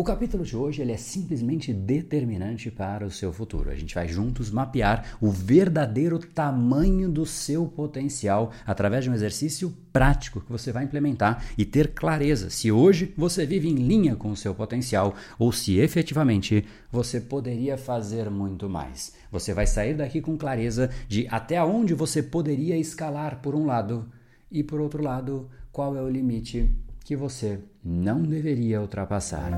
O capítulo de hoje ele é simplesmente determinante para o seu futuro. A gente vai juntos mapear o verdadeiro tamanho do seu potencial através de um exercício prático que você vai implementar e ter clareza se hoje você vive em linha com o seu potencial ou se efetivamente você poderia fazer muito mais. Você vai sair daqui com clareza de até onde você poderia escalar por um lado e por outro lado, qual é o limite que você não deveria ultrapassar.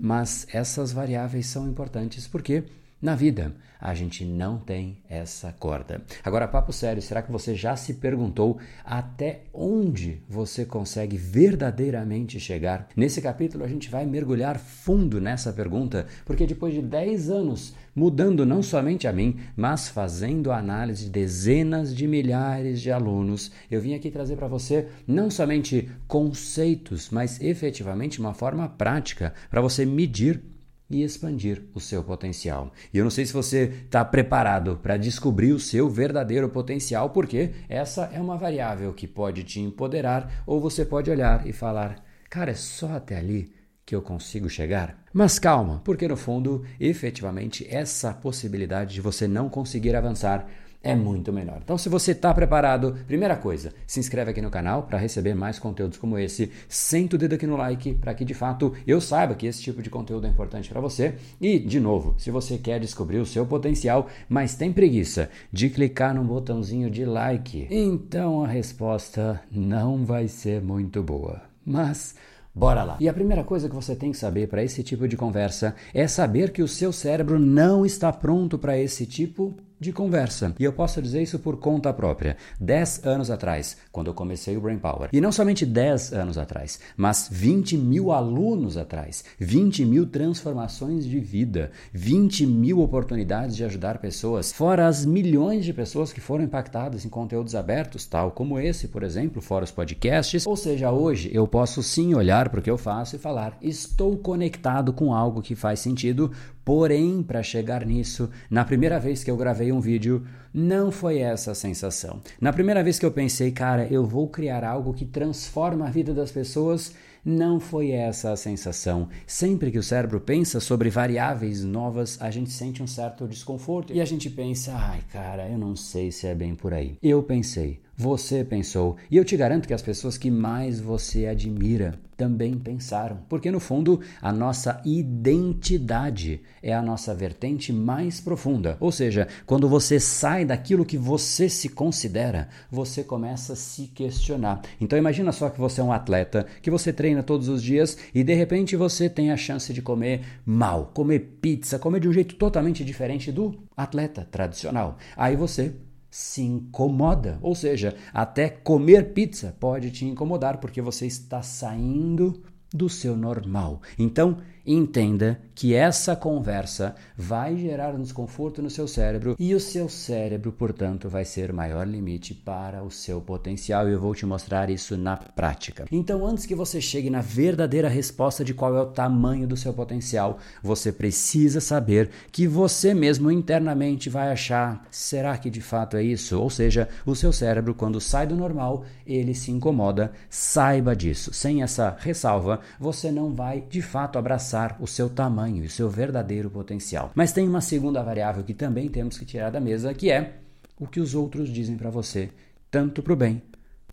Mas essas variáveis são importantes porque na vida, a gente não tem essa corda. Agora, papo sério, será que você já se perguntou até onde você consegue verdadeiramente chegar? Nesse capítulo, a gente vai mergulhar fundo nessa pergunta, porque depois de 10 anos mudando não somente a mim, mas fazendo análise de dezenas de milhares de alunos, eu vim aqui trazer para você não somente conceitos, mas efetivamente uma forma prática para você medir e expandir o seu potencial. E eu não sei se você está preparado para descobrir o seu verdadeiro potencial, porque essa é uma variável que pode te empoderar ou você pode olhar e falar: cara, é só até ali que eu consigo chegar? Mas calma, porque no fundo, efetivamente, essa possibilidade de você não conseguir avançar é muito melhor. Então, se você está preparado, primeira coisa, se inscreve aqui no canal para receber mais conteúdos como esse. Senta o dedo aqui no like para que de fato eu saiba que esse tipo de conteúdo é importante para você. E, de novo, se você quer descobrir o seu potencial, mas tem preguiça de clicar no botãozinho de like, então a resposta não vai ser muito boa. Mas Bora lá! E a primeira coisa que você tem que saber para esse tipo de conversa é saber que o seu cérebro não está pronto para esse tipo de conversa. E eu posso dizer isso por conta própria. 10 anos atrás, quando eu comecei o Brain Power. E não somente 10 anos atrás, mas 20 mil alunos atrás, 20 mil transformações de vida, 20 mil oportunidades de ajudar pessoas, fora as milhões de pessoas que foram impactadas em conteúdos abertos, tal como esse, por exemplo, fora os podcasts. Ou seja, hoje eu posso sim olhar para o que eu faço e falar: estou conectado com algo que faz sentido Porém, para chegar nisso, na primeira vez que eu gravei um vídeo, não foi essa a sensação. Na primeira vez que eu pensei, cara, eu vou criar algo que transforma a vida das pessoas, não foi essa a sensação. Sempre que o cérebro pensa sobre variáveis novas, a gente sente um certo desconforto e a gente pensa, ai, cara, eu não sei se é bem por aí. Eu pensei, você pensou, e eu te garanto que as pessoas que mais você admira também pensaram, porque no fundo a nossa identidade é a nossa vertente mais profunda. Ou seja, quando você sai daquilo que você se considera, você começa a se questionar. Então imagina só que você é um atleta, que você treina todos os dias e de repente você tem a chance de comer mal, comer pizza, comer de um jeito totalmente diferente do atleta tradicional. Aí você se incomoda. Ou seja, até comer pizza pode te incomodar porque você está saindo do seu normal. Então, entenda que essa conversa vai gerar um desconforto no seu cérebro e o seu cérebro, portanto, vai ser maior limite para o seu potencial e eu vou te mostrar isso na prática. Então, antes que você chegue na verdadeira resposta de qual é o tamanho do seu potencial, você precisa saber que você mesmo internamente vai achar: será que de fato é isso? Ou seja, o seu cérebro, quando sai do normal, ele se incomoda. Saiba disso. Sem essa ressalva, você não vai de fato abraçar o seu tamanho tamanho e o seu verdadeiro potencial. Mas tem uma segunda variável que também temos que tirar da mesa, que é o que os outros dizem para você, tanto para o bem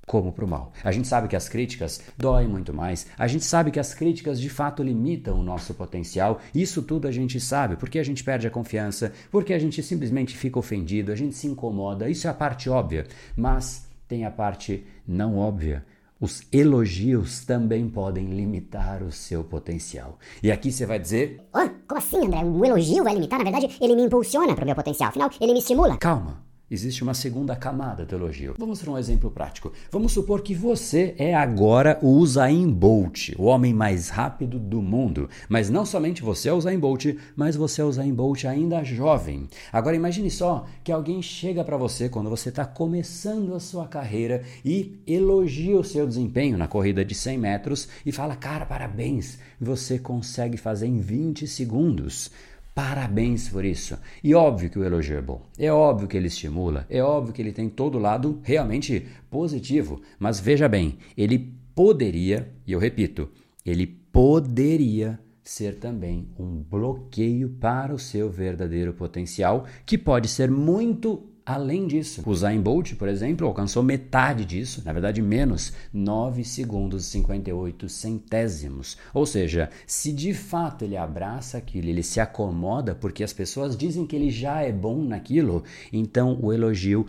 como para o mal. A gente sabe que as críticas doem muito mais, a gente sabe que as críticas de fato limitam o nosso potencial, isso tudo a gente sabe, porque a gente perde a confiança, porque a gente simplesmente fica ofendido, a gente se incomoda, isso é a parte óbvia, mas tem a parte não óbvia, os elogios também podem limitar o seu potencial. E aqui você vai dizer: oh, como assim, André? Um elogio vai limitar? Na verdade, ele me impulsiona para o meu potencial. Afinal, ele me estimula. Calma existe uma segunda camada do elogio. Vamos para um exemplo prático. Vamos supor que você é agora o Usain Bolt, o homem mais rápido do mundo. Mas não somente você é o Usain Bolt, mas você é o Usain Bolt ainda jovem. Agora imagine só que alguém chega para você quando você está começando a sua carreira e elogia o seu desempenho na corrida de 100 metros e fala, cara, parabéns, você consegue fazer em 20 segundos. Parabéns por isso. E óbvio que o elogio é bom. É óbvio que ele estimula. É óbvio que ele tem todo lado realmente positivo. Mas veja bem, ele poderia, e eu repito, ele poderia ser também um bloqueio para o seu verdadeiro potencial, que pode ser muito Além disso, o Zayn Bolt, por exemplo, alcançou metade disso, na verdade menos, 9 segundos e 58 centésimos. Ou seja, se de fato ele abraça aquilo, ele se acomoda porque as pessoas dizem que ele já é bom naquilo, então o elogio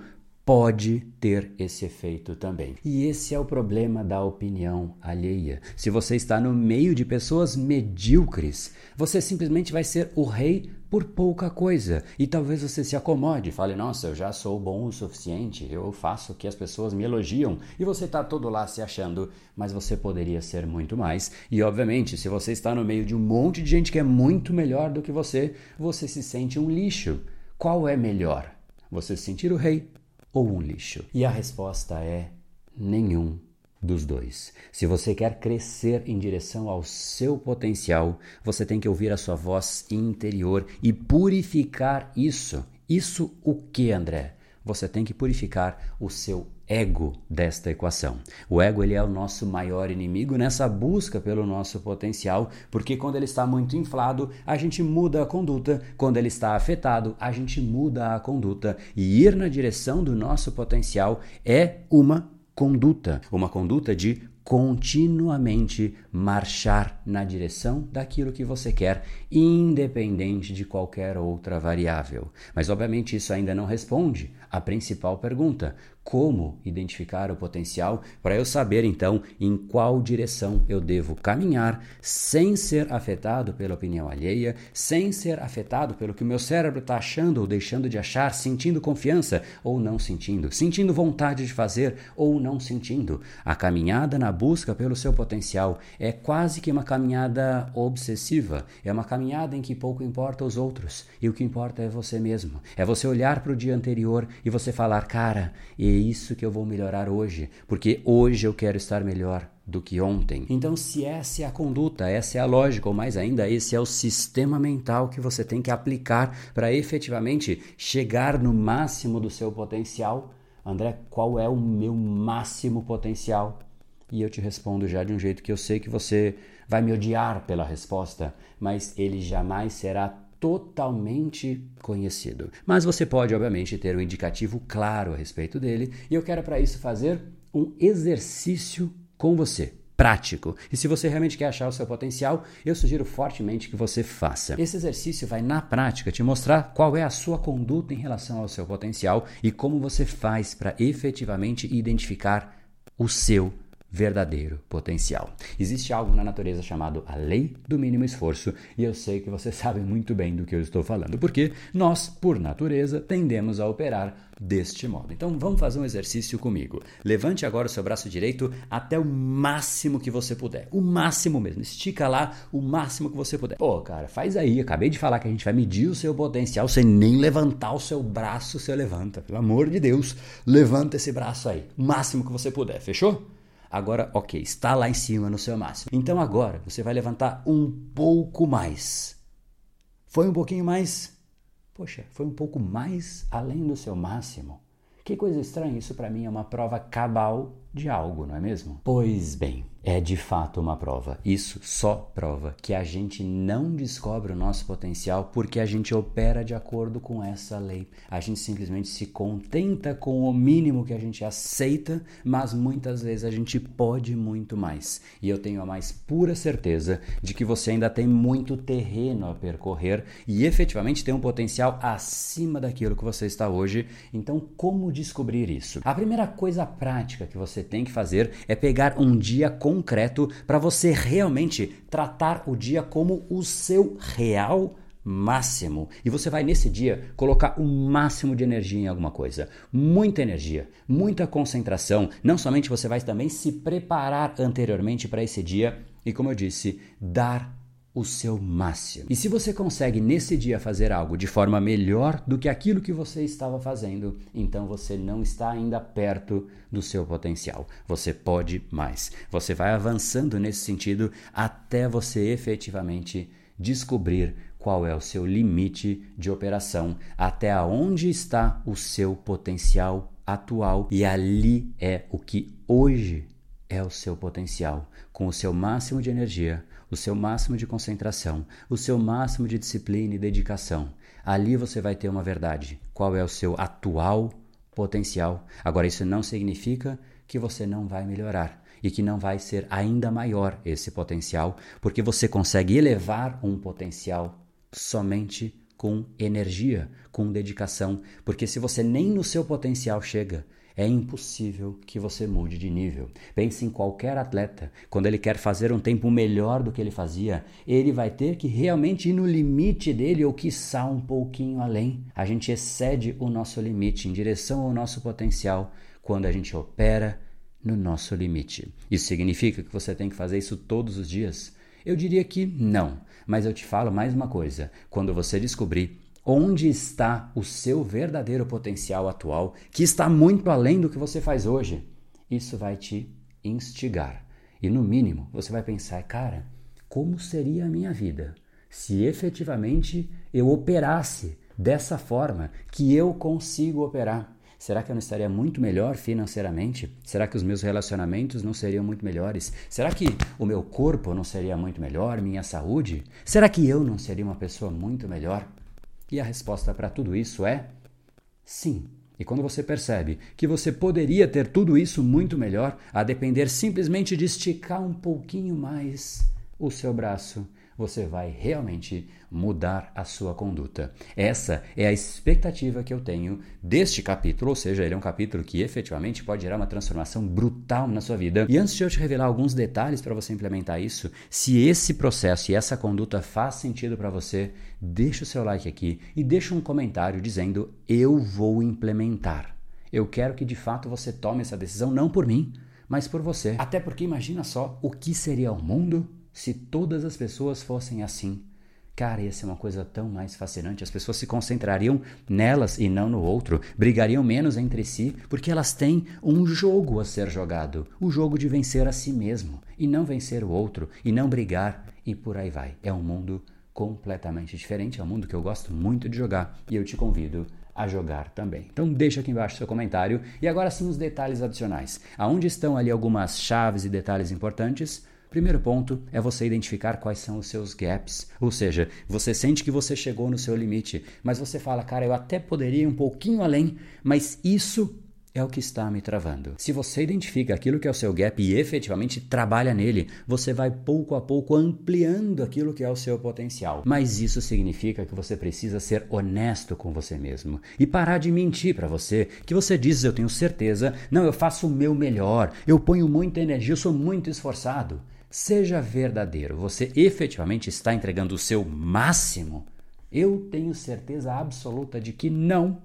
pode ter esse efeito também. E esse é o problema da opinião alheia. Se você está no meio de pessoas medíocres, você simplesmente vai ser o rei por pouca coisa. E talvez você se acomode, fale: "Nossa, eu já sou bom o suficiente, eu faço o que as pessoas me elogiam". E você está todo lá se achando, mas você poderia ser muito mais. E obviamente, se você está no meio de um monte de gente que é muito melhor do que você, você se sente um lixo. Qual é melhor? Você se sentir o rei ou um lixo? E a resposta é nenhum dos dois. Se você quer crescer em direção ao seu potencial, você tem que ouvir a sua voz interior e purificar isso. Isso o que, André? Você tem que purificar o seu ego desta equação. O ego ele é o nosso maior inimigo nessa busca pelo nosso potencial, porque quando ele está muito inflado, a gente muda a conduta, quando ele está afetado, a gente muda a conduta e ir na direção do nosso potencial é uma conduta, uma conduta de continuamente marchar na direção daquilo que você quer, independente de qualquer outra variável. Mas, obviamente, isso ainda não responde à principal pergunta: como identificar o potencial para eu saber então em qual direção eu devo caminhar sem ser afetado pela opinião alheia, sem ser afetado pelo que o meu cérebro está achando ou deixando de achar, sentindo confiança ou não sentindo, sentindo vontade de fazer ou não sentindo. A caminhada na busca pelo seu potencial é quase que uma caminhada obsessiva, é uma caminhada em que pouco importa os outros e o que importa é você mesmo. É você olhar para o dia anterior e você falar, cara, e isso que eu vou melhorar hoje, porque hoje eu quero estar melhor do que ontem. Então, se essa é a conduta, essa é a lógica, ou mais ainda, esse é o sistema mental que você tem que aplicar para efetivamente chegar no máximo do seu potencial. André, qual é o meu máximo potencial? E eu te respondo já de um jeito que eu sei que você vai me odiar pela resposta, mas ele jamais será totalmente conhecido. Mas você pode, obviamente, ter um indicativo claro a respeito dele, e eu quero para isso fazer um exercício com você. Prático. E se você realmente quer achar o seu potencial, eu sugiro fortemente que você faça. Esse exercício vai, na prática, te mostrar qual é a sua conduta em relação ao seu potencial e como você faz para efetivamente identificar o seu verdadeiro potencial. Existe algo na natureza chamado a lei do mínimo esforço, e eu sei que você sabe muito bem do que eu estou falando, porque nós, por natureza, tendemos a operar deste modo. Então vamos fazer um exercício comigo. Levante agora o seu braço direito até o máximo que você puder. O máximo mesmo. Estica lá o máximo que você puder. Pô, cara, faz aí. Acabei de falar que a gente vai medir o seu potencial sem nem levantar o seu braço, você levanta. Pelo amor de Deus, levanta esse braço aí. O máximo que você puder. Fechou? Agora, ok, está lá em cima no seu máximo. Então agora você vai levantar um pouco mais. Foi um pouquinho mais? Poxa, foi um pouco mais além do seu máximo. Que coisa estranha, isso para mim é uma prova cabal de algo, não é mesmo? Pois bem, é de fato uma prova. Isso só prova que a gente não descobre o nosso potencial porque a gente opera de acordo com essa lei. A gente simplesmente se contenta com o mínimo que a gente aceita, mas muitas vezes a gente pode muito mais. E eu tenho a mais pura certeza de que você ainda tem muito terreno a percorrer e efetivamente tem um potencial acima daquilo que você está hoje. Então, como descobrir isso? A primeira coisa prática que você tem que fazer é pegar um dia concreto para você realmente tratar o dia como o seu real máximo. E você vai nesse dia colocar o máximo de energia em alguma coisa. Muita energia, muita concentração. Não somente você vai também se preparar anteriormente para esse dia e, como eu disse, dar o seu máximo. E se você consegue nesse dia fazer algo de forma melhor do que aquilo que você estava fazendo, então você não está ainda perto do seu potencial. Você pode mais. Você vai avançando nesse sentido até você efetivamente descobrir qual é o seu limite de operação, até onde está o seu potencial atual e ali é o que hoje é o seu potencial, com o seu máximo de energia, o seu máximo de concentração, o seu máximo de disciplina e dedicação. Ali você vai ter uma verdade. Qual é o seu atual potencial? Agora, isso não significa que você não vai melhorar e que não vai ser ainda maior esse potencial, porque você consegue elevar um potencial somente com energia, com dedicação, porque se você nem no seu potencial chega, é impossível que você mude de nível. Pense em qualquer atleta, quando ele quer fazer um tempo melhor do que ele fazia, ele vai ter que realmente ir no limite dele ou quiçá um pouquinho além. A gente excede o nosso limite em direção ao nosso potencial quando a gente opera no nosso limite. Isso significa que você tem que fazer isso todos os dias? Eu diria que não, mas eu te falo mais uma coisa: quando você descobrir onde está o seu verdadeiro potencial atual, que está muito além do que você faz hoje. Isso vai te instigar. E no mínimo, você vai pensar, cara, como seria a minha vida se efetivamente eu operasse dessa forma que eu consigo operar? Será que eu não estaria muito melhor financeiramente? Será que os meus relacionamentos não seriam muito melhores? Será que o meu corpo não seria muito melhor? Minha saúde? Será que eu não seria uma pessoa muito melhor? E a resposta para tudo isso é sim. E quando você percebe que você poderia ter tudo isso muito melhor, a depender simplesmente de esticar um pouquinho mais o seu braço, você vai realmente mudar a sua conduta. Essa é a expectativa que eu tenho deste capítulo, ou seja, ele é um capítulo que efetivamente pode gerar uma transformação brutal na sua vida. E antes de eu te revelar alguns detalhes para você implementar isso, se esse processo e essa conduta faz sentido para você, deixa o seu like aqui e deixa um comentário dizendo eu vou implementar. Eu quero que de fato você tome essa decisão não por mim, mas por você. Até porque imagina só o que seria o mundo se todas as pessoas fossem assim. Cara, ia ser uma coisa tão mais fascinante. As pessoas se concentrariam nelas e não no outro, brigariam menos entre si, porque elas têm um jogo a ser jogado o jogo de vencer a si mesmo, e não vencer o outro, e não brigar, e por aí vai. É um mundo completamente diferente, é um mundo que eu gosto muito de jogar, e eu te convido a jogar também. Então deixa aqui embaixo seu comentário. E agora sim os detalhes adicionais. Aonde estão ali algumas chaves e detalhes importantes? Primeiro ponto é você identificar quais são os seus gaps, ou seja, você sente que você chegou no seu limite, mas você fala, cara, eu até poderia ir um pouquinho além, mas isso é o que está me travando. Se você identifica aquilo que é o seu gap e efetivamente trabalha nele, você vai pouco a pouco ampliando aquilo que é o seu potencial. Mas isso significa que você precisa ser honesto com você mesmo e parar de mentir para você que você diz, eu tenho certeza, não, eu faço o meu melhor, eu ponho muita energia, eu sou muito esforçado. Seja verdadeiro, você efetivamente está entregando o seu máximo? Eu tenho certeza absoluta de que não.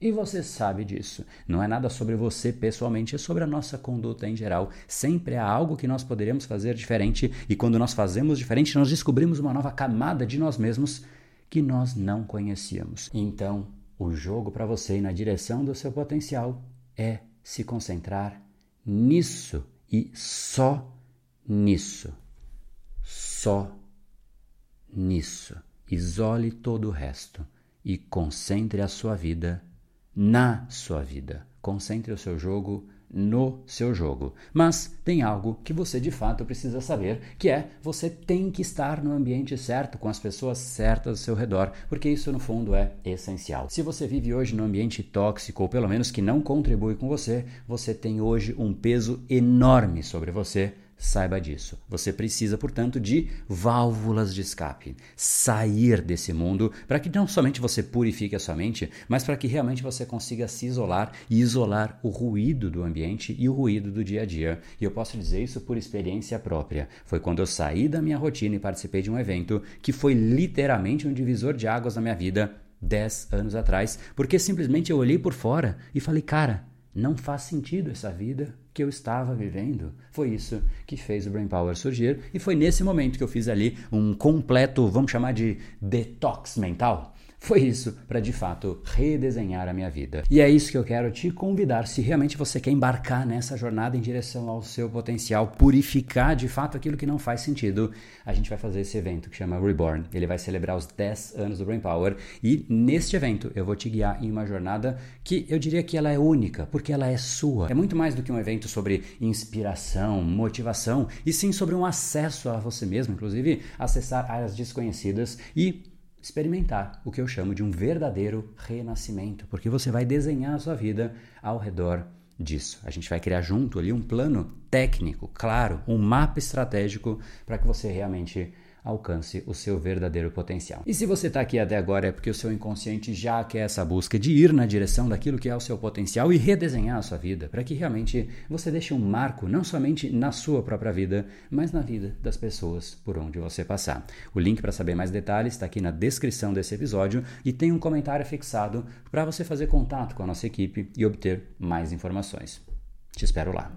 E você sabe disso. Não é nada sobre você pessoalmente, é sobre a nossa conduta em geral. Sempre há algo que nós poderíamos fazer diferente, e quando nós fazemos diferente, nós descobrimos uma nova camada de nós mesmos que nós não conhecíamos. Então, o jogo para você e na direção do seu potencial é se concentrar nisso e só nisso. Só nisso. Isole todo o resto e concentre a sua vida na sua vida. Concentre o seu jogo no seu jogo. Mas tem algo que você de fato precisa saber, que é você tem que estar no ambiente certo, com as pessoas certas ao seu redor, porque isso no fundo é essencial. Se você vive hoje num ambiente tóxico, ou pelo menos que não contribui com você, você tem hoje um peso enorme sobre você Saiba disso. Você precisa, portanto, de válvulas de escape. Sair desse mundo para que não somente você purifique a sua mente, mas para que realmente você consiga se isolar e isolar o ruído do ambiente e o ruído do dia a dia. E eu posso dizer isso por experiência própria. Foi quando eu saí da minha rotina e participei de um evento que foi literalmente um divisor de águas na minha vida 10 anos atrás, porque simplesmente eu olhei por fora e falei, cara, não faz sentido essa vida que eu estava vivendo. Foi isso que fez o Brain Power surgir e foi nesse momento que eu fiz ali um completo, vamos chamar de detox mental. Foi isso para de fato redesenhar a minha vida. E é isso que eu quero te convidar, se realmente você quer embarcar nessa jornada em direção ao seu potencial, purificar de fato aquilo que não faz sentido, a gente vai fazer esse evento que chama Reborn. Ele vai celebrar os 10 anos do Brain Power e neste evento eu vou te guiar em uma jornada que eu diria que ela é única, porque ela é sua. É muito mais do que um evento sobre inspiração, motivação, e sim sobre um acesso a você mesmo, inclusive acessar áreas desconhecidas e experimentar o que eu chamo de um verdadeiro renascimento, porque você vai desenhar a sua vida ao redor disso. A gente vai criar junto ali um plano técnico, claro, um mapa estratégico para que você realmente alcance o seu verdadeiro potencial. E se você está aqui até agora é porque o seu inconsciente já quer essa busca de ir na direção daquilo que é o seu potencial e redesenhar a sua vida, para que realmente você deixe um marco não somente na sua própria vida, mas na vida das pessoas por onde você passar. O link para saber mais detalhes está aqui na descrição desse episódio e tem um comentário fixado para você fazer contato com a nossa equipe e obter mais informações. Te espero lá.